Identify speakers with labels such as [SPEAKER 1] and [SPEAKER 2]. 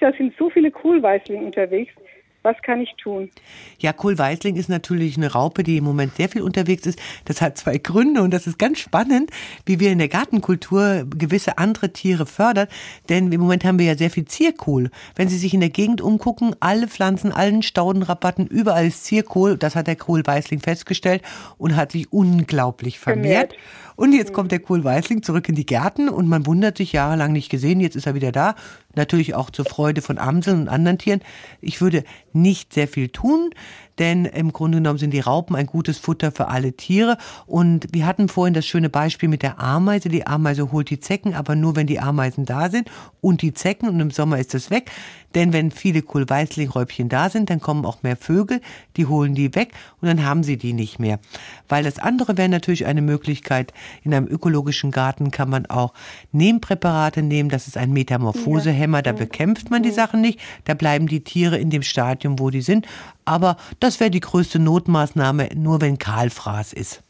[SPEAKER 1] Jahr sind so viele Kohlweißlinge unterwegs. Was kann ich tun?
[SPEAKER 2] Ja, Kohlweißling ist natürlich eine Raupe, die im Moment sehr viel unterwegs ist. Das hat zwei Gründe und das ist ganz spannend, wie wir in der Gartenkultur gewisse andere Tiere fördern. Denn im Moment haben wir ja sehr viel Zierkohl. Wenn Sie sich in der Gegend umgucken, alle Pflanzen, allen Staudenrabatten, überall ist Zierkohl. Das hat der Kohlweißling festgestellt und hat sich unglaublich vermehrt. vermehrt. Und jetzt kommt der Kohlweißling zurück in die Gärten und man wundert sich jahrelang nicht gesehen. Jetzt ist er wieder da. Natürlich auch zur Freude von Amseln und anderen Tieren. Ich würde nicht sehr viel tun, denn im Grunde genommen sind die Raupen ein gutes Futter für alle Tiere. Und wir hatten vorhin das schöne Beispiel mit der Ameise. Die Ameise holt die Zecken, aber nur wenn die Ameisen da sind und die Zecken und im Sommer ist es weg. Denn wenn viele Kohlweißlingräubchen da sind, dann kommen auch mehr Vögel, die holen die weg und dann haben sie die nicht mehr. Weil das andere wäre natürlich eine Möglichkeit. In einem ökologischen Garten kann man auch Nehmpräparate nehmen. Das ist ein Metamorphosehemmer. Da bekämpft man die Sachen nicht. Da bleiben die Tiere in dem Stadium, wo die sind. Aber das wäre die größte Notmaßnahme, nur wenn Kahlfraß ist.